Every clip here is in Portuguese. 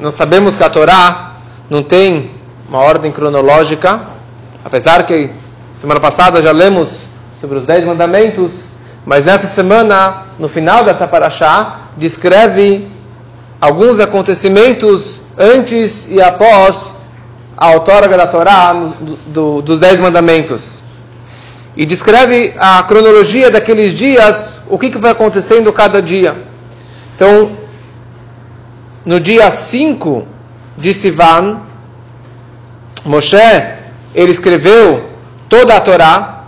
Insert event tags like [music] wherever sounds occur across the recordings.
nós sabemos que a Torá não tem uma ordem cronológica, apesar que semana passada já lemos sobre os Dez Mandamentos, mas nessa semana, no final dessa paraxá, descreve alguns acontecimentos antes e após a outorga da Torá do, do, dos Dez Mandamentos. E descreve a cronologia daqueles dias, o que, que vai acontecendo cada dia. Então, no dia 5 de Sivan, Moshe, ele escreveu toda a Torá,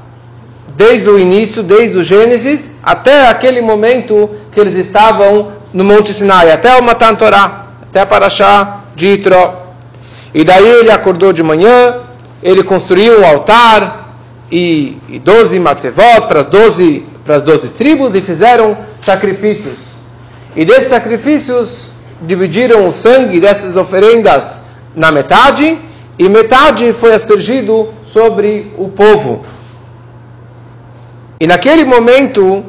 desde o início, desde o Gênesis, até aquele momento que eles estavam no Monte Sinai, até o Matan Torá, até Parashá de Itro. E daí ele acordou de manhã, ele construiu um altar e, e 12 matzevot para as 12, para as 12 tribos e fizeram sacrifícios. E desses sacrifícios dividiram o sangue dessas oferendas na metade e metade foi aspergido sobre o povo. E naquele momento,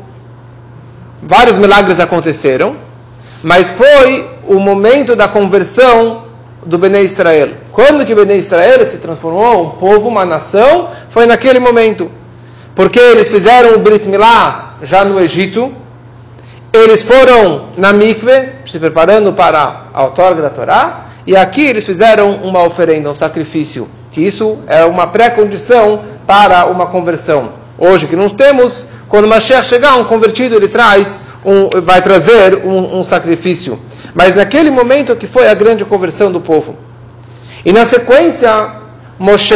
vários milagres aconteceram, mas foi o momento da conversão do Bnei Israel. Quando que Bnei Israel se transformou um povo, uma nação, foi naquele momento. Porque eles fizeram o Brit Milá já no Egito, eles foram na mikve, se preparando para a outorga da Torá, e aqui eles fizeram uma oferenda, um sacrifício, que isso é uma pré-condição para uma conversão. Hoje que não temos, quando Mashiach chegar, um convertido ele traz, um, vai trazer um, um sacrifício. Mas naquele momento que foi a grande conversão do povo. E na sequência, Moshe,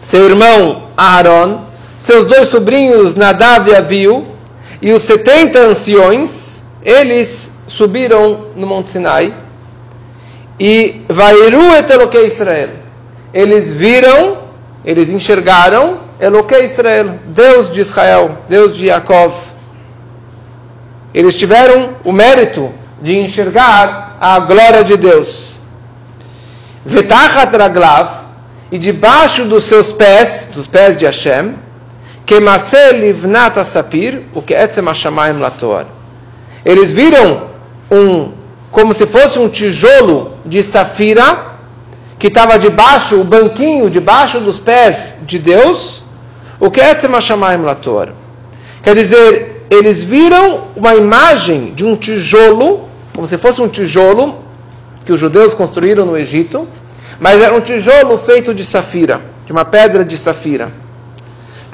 seu irmão Aaron, seus dois sobrinhos Nadav e Aviu, e os 70 anciões, eles subiram no Monte Sinai e Vairu et Eloquei Israel. Eles viram, eles enxergaram Eloquei Israel, Deus de Israel, Deus de Jacob. Eles tiveram o mérito de enxergar a glória de Deus. Vetachat Raglav, e debaixo dos seus pés, dos pés de Hashem, Kemasel livnat sapir, o que hashamayim lator. Eles viram um, como se fosse um tijolo de safira, que estava debaixo, o banquinho debaixo dos pés de Deus, o que hashamayim lator. Quer dizer, eles viram uma imagem de um tijolo, como se fosse um tijolo que os judeus construíram no Egito, mas era um tijolo feito de safira, de uma pedra de safira.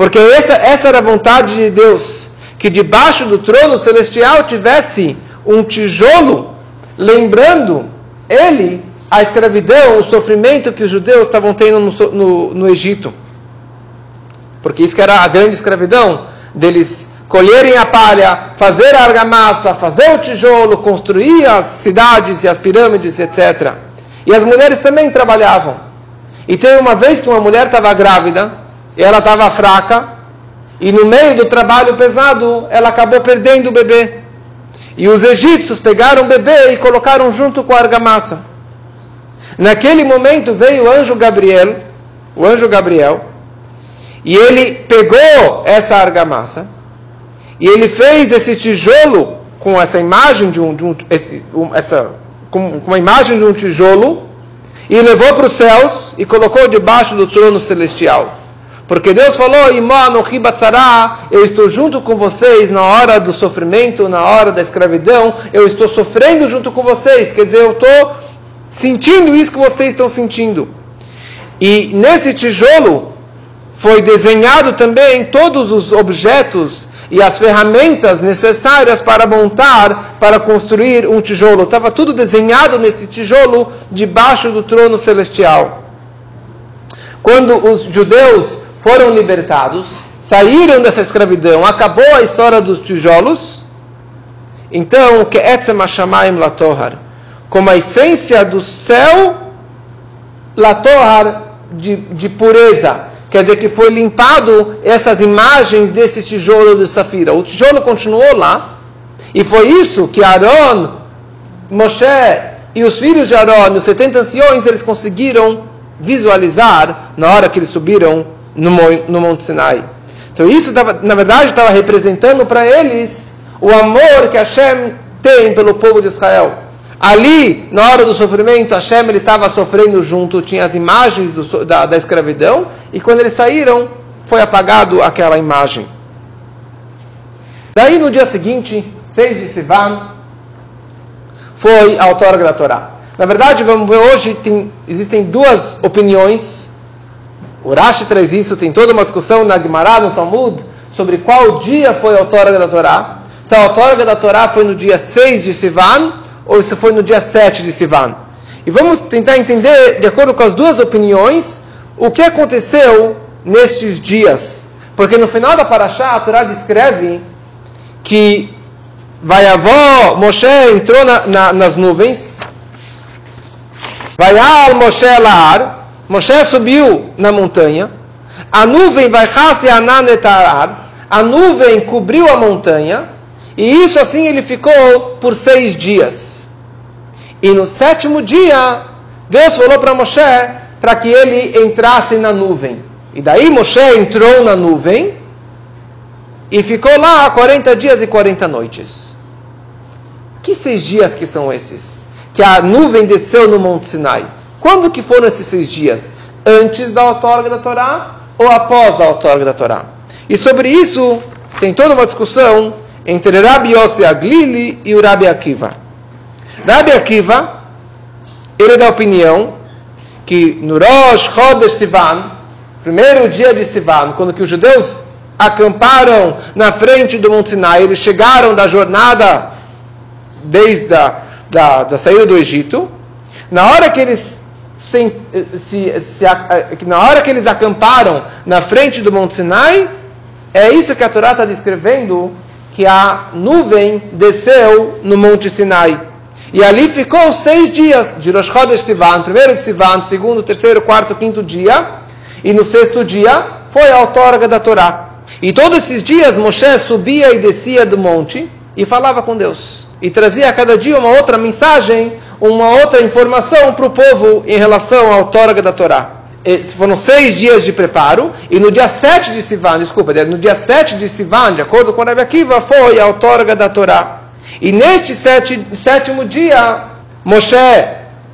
Porque essa, essa era a vontade de Deus, que debaixo do trono celestial tivesse um tijolo, lembrando ele a escravidão, o sofrimento que os judeus estavam tendo no, no, no Egito. Porque isso que era a grande escravidão, deles colherem a palha, fazer a argamassa, fazer o tijolo, construir as cidades e as pirâmides, etc. E as mulheres também trabalhavam. E teve uma vez que uma mulher estava grávida, ela estava fraca, e no meio do trabalho pesado, ela acabou perdendo o bebê. E os egípcios pegaram o bebê e colocaram junto com a argamassa. Naquele momento veio o anjo Gabriel, o anjo Gabriel, e ele pegou essa argamassa, e ele fez esse tijolo com essa imagem de um, de um esse, um, essa, com, com uma imagem de um tijolo, e levou para os céus e colocou debaixo do trono celestial. Porque Deus falou, eu estou junto com vocês na hora do sofrimento, na hora da escravidão, eu estou sofrendo junto com vocês. Quer dizer, eu estou sentindo isso que vocês estão sentindo. E nesse tijolo foi desenhado também todos os objetos e as ferramentas necessárias para montar, para construir um tijolo. Estava tudo desenhado nesse tijolo debaixo do trono celestial. Quando os judeus foram libertados, saíram dessa escravidão, acabou a história dos tijolos. Então, que etzem latohar, como a essência do céu, latohar de, de pureza, quer dizer que foi limpado essas imagens desse tijolo de safira. O tijolo continuou lá, e foi isso que Aaron, Moshe e os filhos de Aaron, os 70 anciões, eles conseguiram visualizar na hora que eles subiram no, no Monte Sinai. Então isso, tava, na verdade, estava representando para eles o amor que Hashem tem pelo povo de Israel. Ali, na hora do sofrimento, Hashem estava sofrendo junto, tinha as imagens do, da, da escravidão, e quando eles saíram, foi apagado aquela imagem. Daí, no dia seguinte, 6 de Sivan, foi a outorga da Torá. Na verdade, vamos ver hoje, tem, existem duas opiniões. O Rashi traz isso, tem toda uma discussão na Gemara, no Talmud, sobre qual dia foi a outorga da Torá. Se a outorga da Torá foi no dia 6 de Sivan, ou se foi no dia 7 de Sivan. E vamos tentar entender, de acordo com as duas opiniões, o que aconteceu nestes dias. Porque no final da Paraxá, a Torá descreve que vai avó, Moshe entrou na, na, nas nuvens, vai al Moshe Lahar, Moshe subiu na montanha, a nuvem vai a nuvem cobriu a montanha, e isso assim ele ficou por seis dias. E no sétimo dia, Deus falou para Moshe para que ele entrasse na nuvem. E daí Moshe entrou na nuvem e ficou lá 40 dias e 40 noites. Que seis dias que são esses? Que a nuvem desceu no Monte Sinai. Quando que foram esses seis dias? Antes da outorga da Torá ou após a outorga da Torá? E sobre isso tem toda uma discussão entre Rabi Yossi Aglili e o Rabi Akiva. Rabi Akiva, ele dá a opinião que no Rosh Chodesh Sivan, primeiro dia de Sivan, quando que os judeus acamparam na frente do Monte Sinai, eles chegaram da jornada desde a da, da saída do Egito, na hora que eles se, se, se, na hora que eles acamparam na frente do Monte Sinai, é isso que a Torá está descrevendo, que a nuvem desceu no Monte Sinai. E ali ficou seis dias, de Rosh Chodesh Sivan, primeiro de Sivan, segundo, terceiro, quarto, quinto dia, e no sexto dia foi a outorga da Torá. E todos esses dias Moshe subia e descia do monte e falava com Deus. E trazia a cada dia uma outra mensagem, uma outra informação para o povo em relação à outorga da Torá. Foram seis dias de preparo, e no dia sete de Sivan, desculpa, no dia sete de Sivan, de acordo com Rabi Akiva, foi a outorga da Torá. E neste sete, sétimo dia, Moshe,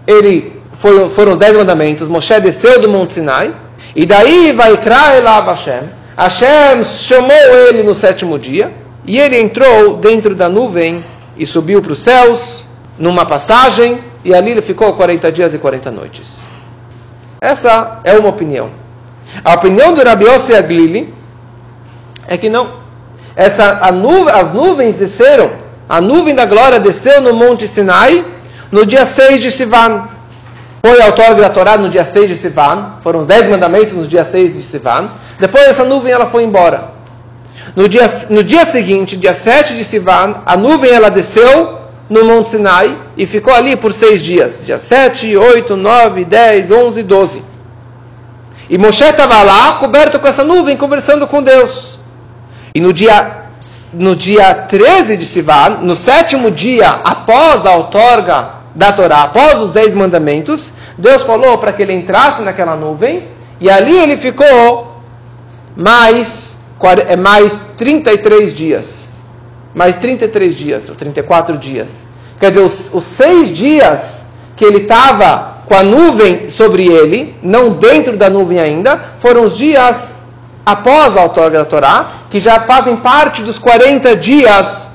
ele foi, foram os dez mandamentos, Moshe desceu do Monte Sinai, e daí vai lá Hashem. Hashem chamou ele no sétimo dia, e ele entrou dentro da nuvem e subiu para os céus, numa passagem, e ali ele ficou 40 dias e 40 noites. Essa é uma opinião. A opinião do Rabi Yossi Aglili é que não. Essa, nu, as nuvens desceram a nuvem da glória desceu no Monte Sinai no dia 6 de Sivan. Foi autor da Torá no dia 6 de Sivan. Foram os 10 mandamentos no dia 6 de Sivan. Depois essa nuvem ela foi embora. No dia, no dia seguinte, dia 7 de Sivan, a nuvem ela desceu no Monte Sinai e ficou ali por seis dias. Dia 7, 8, 9, 10, 11, 12. E Moshe estava lá, coberto com essa nuvem, conversando com Deus. E no dia no dia 13 de Sivan, no sétimo dia após a outorga da Torá, após os dez mandamentos, Deus falou para que ele entrasse naquela nuvem e ali ele ficou mais, mais 33 dias. Mais 33 dias, ou 34 dias. Quer dizer, os, os seis dias que ele estava com a nuvem sobre ele, não dentro da nuvem ainda, foram os dias após a outorga da Torá, que já fazem parte dos 40 dias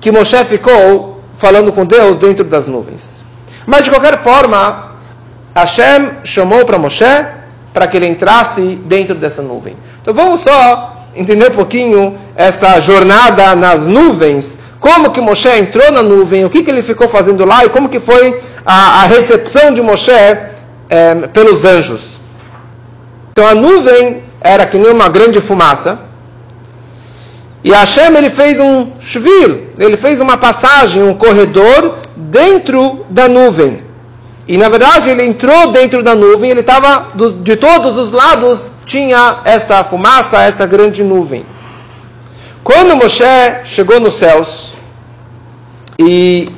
que Moshe ficou falando com Deus dentro das nuvens. Mas de qualquer forma, Hashem chamou para Moshe para que ele entrasse dentro dessa nuvem. Então vamos só entender um pouquinho essa jornada nas nuvens, como que Moshe entrou na nuvem, o que, que ele ficou fazendo lá e como que foi a, a recepção de Moshe é, pelos anjos. Então a nuvem era que nem uma grande fumaça. E Hashem ele fez um shvil, ele fez uma passagem, um corredor dentro da nuvem. E na verdade ele entrou dentro da nuvem, ele estava de todos os lados tinha essa fumaça, essa grande nuvem. Quando Moshe chegou nos céus e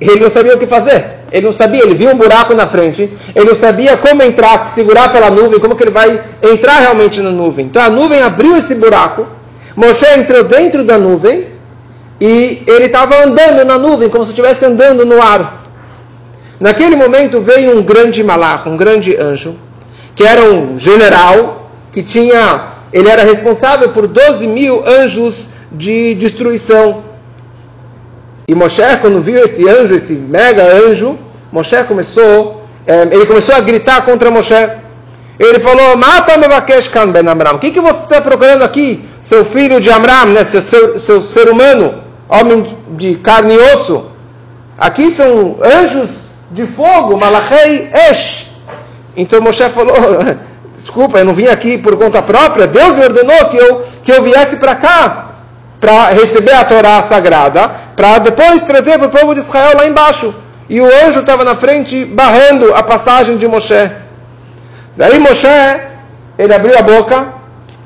ele não sabia o que fazer. Ele não sabia, ele viu um buraco na frente, ele não sabia como entrar, se segurar pela nuvem, como que ele vai entrar realmente na nuvem. Então a nuvem abriu esse buraco, Moshe entrou dentro da nuvem e ele estava andando na nuvem, como se estivesse andando no ar. Naquele momento veio um grande malach, um grande anjo, que era um general, que tinha, ele era responsável por 12 mil anjos de destruição. E Moshe, quando viu esse anjo, esse mega anjo, Moshe começou, é, ele começou a gritar contra Moshe. Ele falou: Mata Mevakesh Kan Ben Amram. O que, que você está procurando aqui, seu filho de Amram, né, seu, seu, seu ser humano, homem de carne e osso? Aqui são anjos de fogo, Malachei Esh. Então Moshe falou: [laughs] Desculpa, eu não vim aqui por conta própria. Deus me ordenou que eu, que eu viesse para cá para receber a Torá sagrada, para depois trazer para o povo de Israel lá embaixo. E o anjo estava na frente barrando a passagem de Moshe. Daí Moshe, ele abriu a boca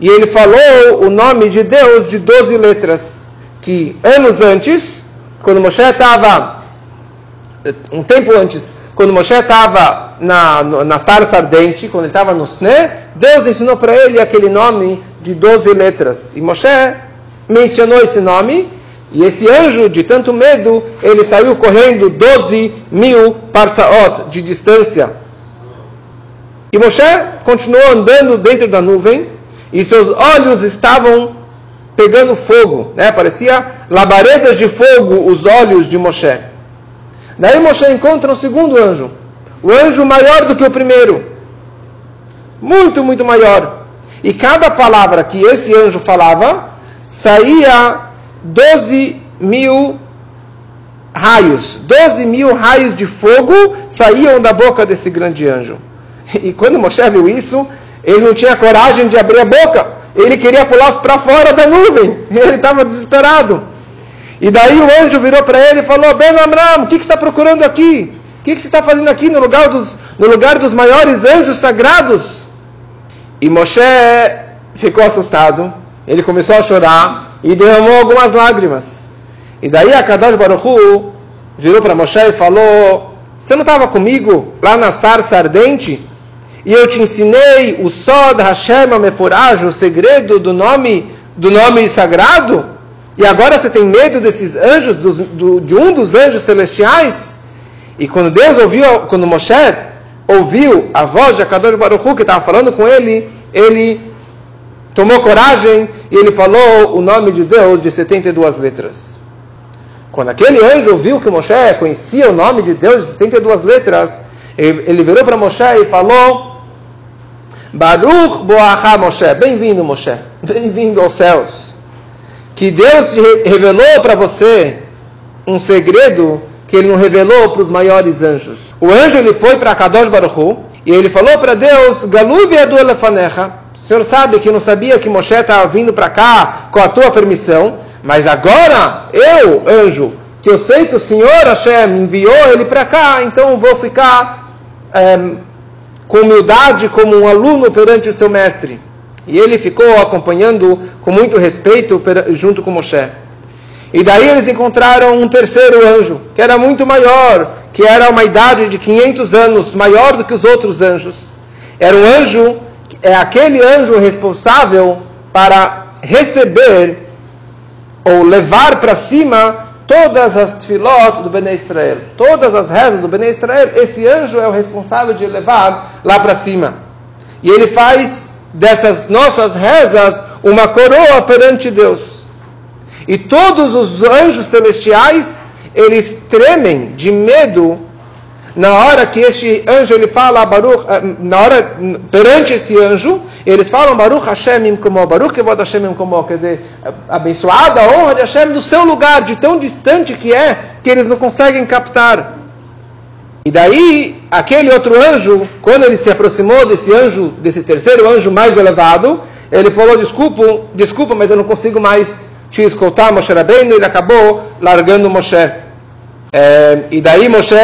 e ele falou o nome de Deus de 12 letras. Que anos antes, quando Moshe estava um tempo antes, quando Moshe estava na, na sarça ardente, quando ele estava no Sne, Deus ensinou para ele aquele nome de 12 letras. E Moshe mencionou esse nome, e esse anjo, de tanto medo, ele saiu correndo 12 mil parsaot de distância. E Moshe continuou andando dentro da nuvem, e seus olhos estavam pegando fogo, né? parecia labaredas de fogo os olhos de Moshe. Daí Moshe encontra um segundo anjo, o anjo maior do que o primeiro, muito, muito maior. E cada palavra que esse anjo falava, saía 12 mil raios, 12 mil raios de fogo saíam da boca desse grande anjo. E quando Moshe viu isso, ele não tinha coragem de abrir a boca, ele queria pular para fora da nuvem, [laughs] ele estava desesperado. E daí o anjo virou para ele e falou: Ben Amram, o que, que você está procurando aqui? O que, que você está fazendo aqui no lugar, dos, no lugar dos maiores anjos sagrados? E Moshe ficou assustado, ele começou a chorar e derramou algumas lágrimas. E daí a Kadash Baruchu virou para Moshe e falou: Você não estava comigo lá na sarça ardente? E eu te ensinei o Sod Hashem Meforaj, o segredo do nome, do nome sagrado? E agora você tem medo desses anjos, dos, do, de um dos anjos celestiais? E quando Deus ouviu, quando Moshe ouviu a voz de Akadosh Baruch que estava falando com ele, ele tomou coragem e ele falou o nome de Deus de 72 letras. Quando aquele anjo ouviu que Moshe conhecia o nome de Deus de 72 letras, ele virou para Moshe e falou: Baruch Boacha Moshe, bem-vindo Moshe, bem-vindo aos céus que Deus te revelou para você um segredo que ele não revelou para os maiores anjos. O anjo ele foi para Kadosh Baruch e ele falou para Deus, Galubi Edu Elefanecha, o senhor sabe que não sabia que Moshe estava vindo para cá com a tua permissão, mas agora eu, anjo, que eu sei que o Senhor Hashem enviou ele para cá, então vou ficar é, com humildade como um aluno perante o seu mestre. E ele ficou acompanhando com muito respeito junto com Moshe. E daí eles encontraram um terceiro anjo, que era muito maior, que era uma idade de 500 anos, maior do que os outros anjos. Era um anjo, é aquele anjo responsável para receber ou levar para cima todas as tefilot do Bnei Israel, todas as rezas do Bnei Israel, esse anjo é o responsável de levar lá para cima. E ele faz dessas nossas rezas uma coroa perante Deus. E todos os anjos celestiais, eles tremem de medo na hora que este anjo ele fala Baruch, eh, na hora perante esse anjo, eles falam Baruch Hashem como Baruch Kevod Hashem como, quer dizer, abençoada a honra de Hashem do seu lugar, de tão distante que é, que eles não conseguem captar. E daí, aquele outro anjo, quando ele se aproximou desse anjo, desse terceiro anjo mais elevado, ele falou: Desculpa, desculpa, mas eu não consigo mais te escoltar, Moshe Rabbeinu. Ele acabou largando Moshe. É, e daí Moshe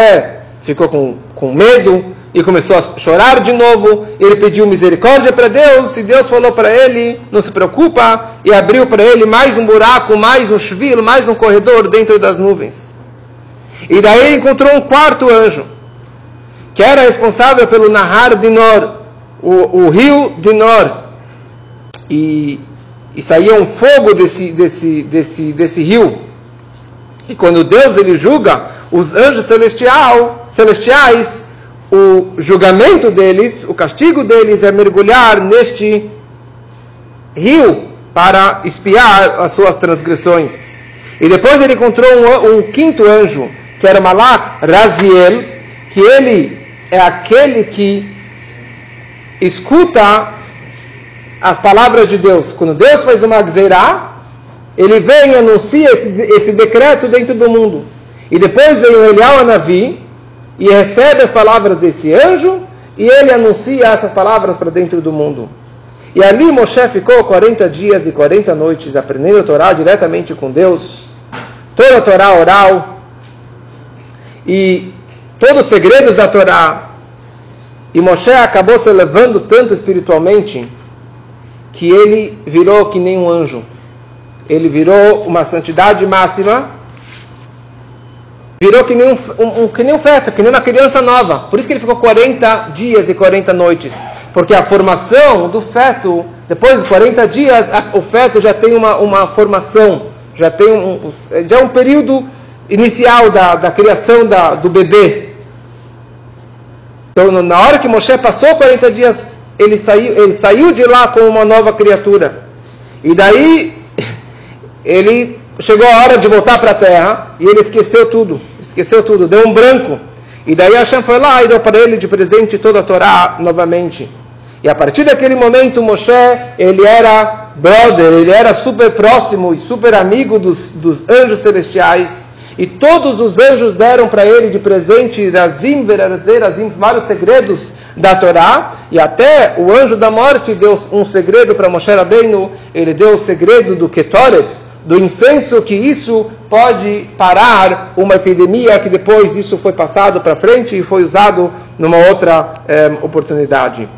ficou com, com medo e começou a chorar de novo. Ele pediu misericórdia para Deus e Deus falou para ele: Não se preocupa, e abriu para ele mais um buraco, mais um chuvilo, mais um corredor dentro das nuvens. E daí encontrou um quarto anjo, que era responsável pelo Nahar Dinor, o, o rio Dinor. E, e saía um fogo desse, desse, desse, desse rio. E quando Deus ele julga os anjos celestial, celestiais, o julgamento deles, o castigo deles é mergulhar neste rio para espiar as suas transgressões. E depois ele encontrou um, um quinto anjo, que era Malach Raziel, que ele é aquele que escuta as palavras de Deus. Quando Deus faz uma gzeirá, ele vem e anuncia esse, esse decreto dentro do mundo. E depois vem o Elial Anavi e recebe as palavras desse anjo e ele anuncia essas palavras para dentro do mundo. E ali Moshe ficou 40 dias e 40 noites aprendendo a Torá diretamente com Deus, toda a Torá oral e todos os segredos da Torá. E Moshe acabou se elevando tanto espiritualmente que ele virou que nem um anjo. Ele virou uma santidade máxima, virou que nem um, um, um, que nem um feto, que nem uma criança nova. Por isso que ele ficou 40 dias e 40 noites. Porque a formação do feto, depois de 40 dias, a, o feto já tem uma, uma formação, já tem um, já é um período inicial da, da criação da, do bebê. Então, na hora que Moshe passou 40 dias ele saiu, ele saiu de lá como uma nova criatura. E daí [laughs] ele chegou a hora de voltar para a terra e ele esqueceu tudo, esqueceu tudo, deu um branco. E daí Hashem foi lá e deu para ele de presente toda a Torá novamente. E a partir daquele momento Moshe, ele era brother, ele era super próximo e super amigo dos, dos anjos celestiais. E todos os anjos deram para ele de presente Razim, Verazim, vários segredos da Torá. E até o anjo da morte deu um segredo para Moshe Rabbeinu. Ele deu o segredo do Ketoret, do incenso, que isso pode parar uma epidemia, que depois isso foi passado para frente e foi usado numa outra eh, oportunidade.